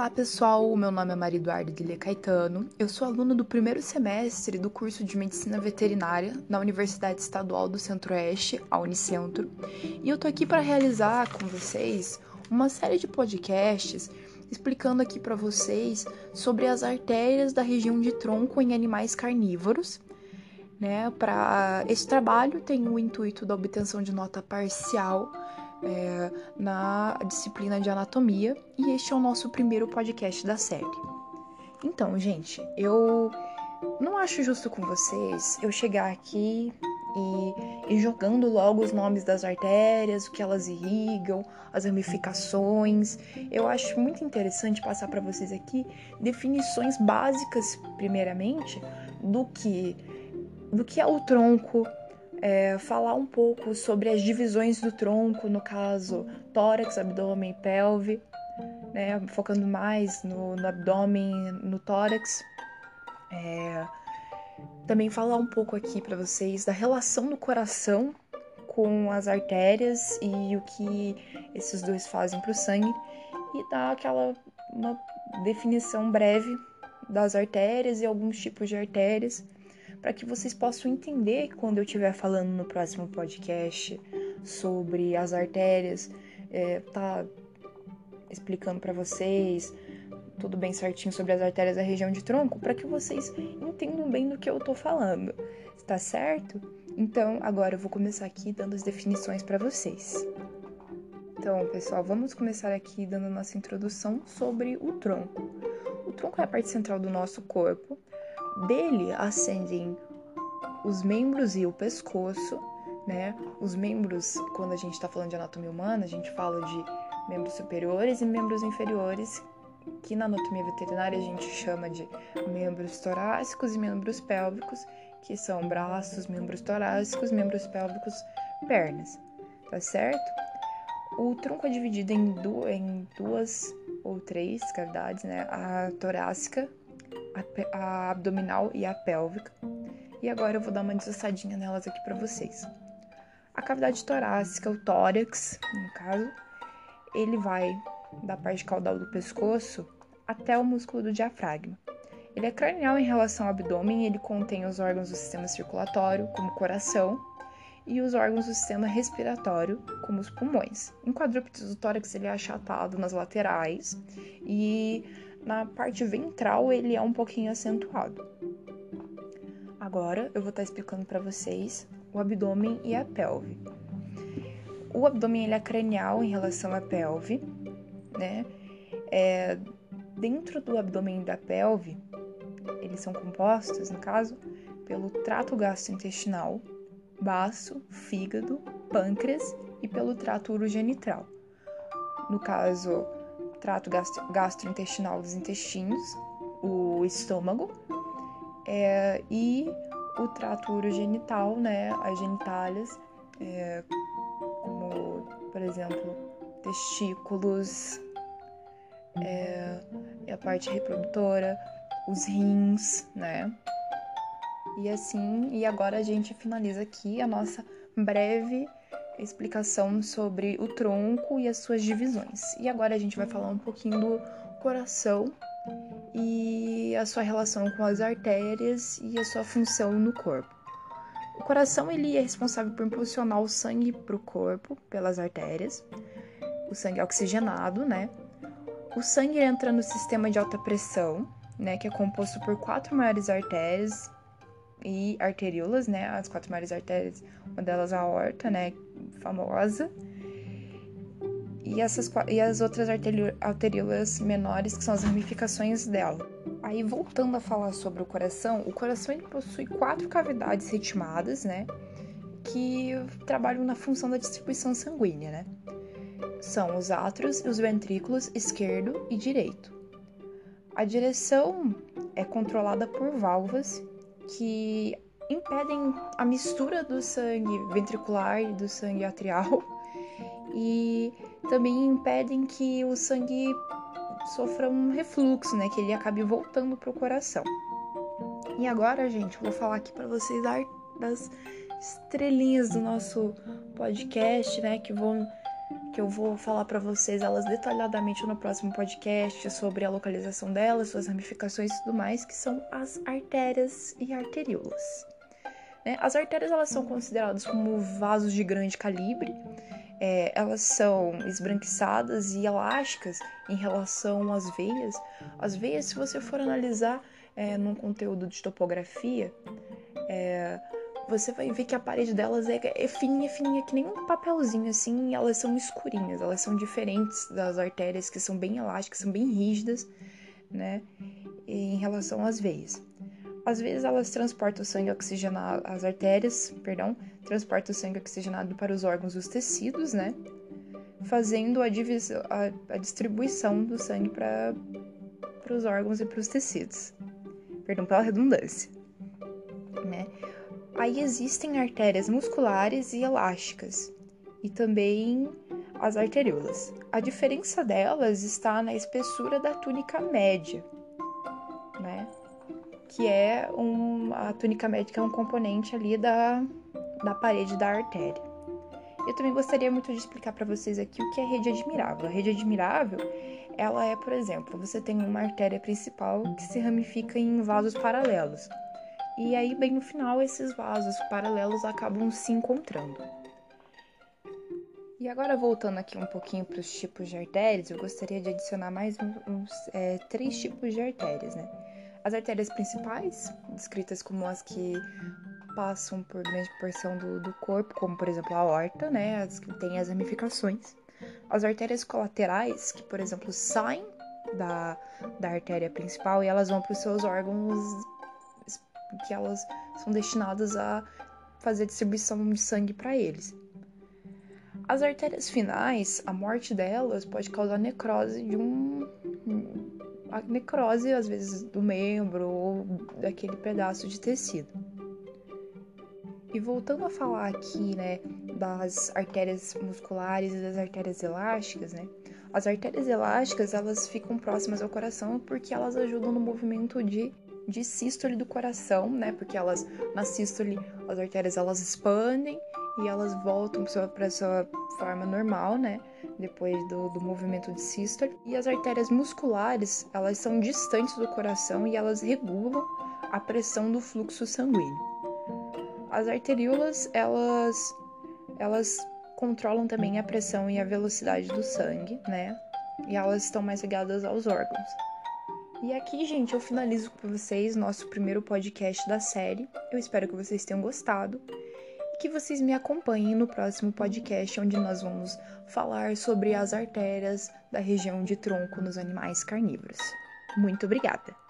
Olá pessoal, meu nome é Maria Eduarda Guilherme Caetano, eu sou aluna do primeiro semestre do curso de Medicina Veterinária na Universidade Estadual do Centro-Oeste, a Unicentro, e eu tô aqui para realizar com vocês uma série de podcasts explicando aqui para vocês sobre as artérias da região de tronco em animais carnívoros. Né? Para esse trabalho tem o intuito da obtenção de nota parcial é, na disciplina de anatomia e este é o nosso primeiro podcast da série. Então, gente, eu não acho justo com vocês eu chegar aqui e, e jogando logo os nomes das artérias, o que elas irrigam, as ramificações. Eu acho muito interessante passar para vocês aqui definições básicas, primeiramente, do que do que é o tronco, é, falar um pouco sobre as divisões do tronco, no caso tórax, abdômen e pelve, né, focando mais no, no abdômen, no tórax. É, também falar um pouco aqui para vocês da relação do coração com as artérias e o que esses dois fazem para o sangue e dar aquela uma definição breve das artérias e alguns tipos de artérias para que vocês possam entender quando eu estiver falando no próximo podcast sobre as artérias, é, tá explicando para vocês tudo bem certinho sobre as artérias da região de tronco, para que vocês entendam bem do que eu tô falando, tá certo? Então, agora eu vou começar aqui dando as definições para vocês. Então, pessoal, vamos começar aqui dando a nossa introdução sobre o tronco. O tronco é a parte central do nosso corpo dele ascendem os membros e o pescoço, né? Os membros, quando a gente está falando de anatomia humana, a gente fala de membros superiores e membros inferiores, que na anatomia veterinária a gente chama de membros torácicos e membros pélvicos, que são braços, membros torácicos, membros pélvicos, pernas, tá certo? O tronco é dividido em, em duas ou três cavidades, né? A torácica, a, abdominal e a pélvica. E agora eu vou dar uma desassadinha nelas aqui para vocês. A cavidade torácica, o tórax, no caso, ele vai da parte caudal do pescoço até o músculo do diafragma. Ele é cranial em relação ao abdômen ele contém os órgãos do sistema circulatório, como o coração, e os órgãos do sistema respiratório, como os pulmões. Em quadrúpedes, o tórax ele é achatado nas laterais e na parte ventral ele é um pouquinho acentuado. Agora eu vou estar explicando para vocês o abdômen e a pelve. O abdômen ele é cranial em relação à pelve, né? É, dentro do abdômen e da pelve, eles são compostos, no caso, pelo trato gastrointestinal, baço, fígado, pâncreas e pelo trato urogenital. No caso, trato gastrointestinal dos intestinos, o estômago, é, e o trato urogenital, né, as genitálias, é, como, por exemplo, testículos, é, a parte reprodutora, os rins, né? E assim, e agora a gente finaliza aqui a nossa breve explicação sobre o tronco e as suas divisões. E agora a gente vai falar um pouquinho do coração e a sua relação com as artérias e a sua função no corpo. O coração ele é responsável por impulsionar o sangue para o corpo pelas artérias, o sangue é oxigenado, né? O sangue entra no sistema de alta pressão, né, que é composto por quatro maiores artérias e arteríolas, né? As quatro maiores artérias, uma delas a aorta, né? Famosa. E, essas, e as outras arteríolas menores, que são as ramificações dela. Aí, voltando a falar sobre o coração, o coração ele possui quatro cavidades ritmadas, né? Que trabalham na função da distribuição sanguínea, né? São os átrios e os ventrículos esquerdo e direito. A direção é controlada por válvulas que impedem a mistura do sangue ventricular e do sangue atrial. E também impedem que o sangue sofra um refluxo, né, que ele acabe voltando para o coração. E agora, gente, eu vou falar aqui para vocês das estrelinhas do nosso podcast, né, que vão que eu vou falar para vocês elas detalhadamente no próximo podcast sobre a localização delas, suas ramificações e tudo mais, que são as artérias e arteríolas. Né? As artérias elas são consideradas como vasos de grande calibre, é, elas são esbranquiçadas e elásticas em relação às veias. As veias, se você for analisar é, num conteúdo de topografia, é, você vai ver que a parede delas é, é fininha, fininha, que nem um papelzinho assim, elas são escurinhas, elas são diferentes das artérias que são bem elásticas, são bem rígidas, né, em relação às veias. Às vezes elas transportam o sangue oxigenado, as artérias, perdão, transportam o sangue oxigenado para os órgãos os tecidos, né, fazendo a, divisão, a, a distribuição do sangue para os órgãos e para os tecidos. Perdão pela redundância, né. Aí existem artérias musculares e elásticas, e também as arteríolas. A diferença delas está na espessura da túnica média, né? Que é um, a túnica média é um componente ali da, da parede da artéria. Eu também gostaria muito de explicar para vocês aqui o que é rede admirável. A rede admirável, ela é, por exemplo, você tem uma artéria principal que se ramifica em vasos paralelos. E aí, bem no final, esses vasos paralelos acabam se encontrando. E agora, voltando aqui um pouquinho para os tipos de artérias, eu gostaria de adicionar mais uns é, três tipos de artérias, né? As artérias principais, descritas como as que passam por grande porção do, do corpo, como por exemplo a aorta, né? As que têm as ramificações. As artérias colaterais, que por exemplo saem da, da artéria principal e elas vão para os seus órgãos que elas são destinadas a fazer distribuição de sangue para eles. As artérias finais, a morte delas pode causar necrose de um. A necrose, às vezes, do membro ou daquele pedaço de tecido. E voltando a falar aqui, né, das artérias musculares e das artérias elásticas, né? As artérias elásticas, elas ficam próximas ao coração porque elas ajudam no movimento de de sístole do coração, né? Porque elas na sístole as artérias elas expandem e elas voltam para sua forma normal, né? Depois do, do movimento de sístole. E as artérias musculares elas são distantes do coração e elas regulam a pressão do fluxo sanguíneo. As arteríolas elas elas controlam também a pressão e a velocidade do sangue, né? E elas estão mais ligadas aos órgãos. E aqui, gente, eu finalizo com vocês nosso primeiro podcast da série. Eu espero que vocês tenham gostado e que vocês me acompanhem no próximo podcast, onde nós vamos falar sobre as artérias da região de tronco nos animais carnívoros. Muito obrigada!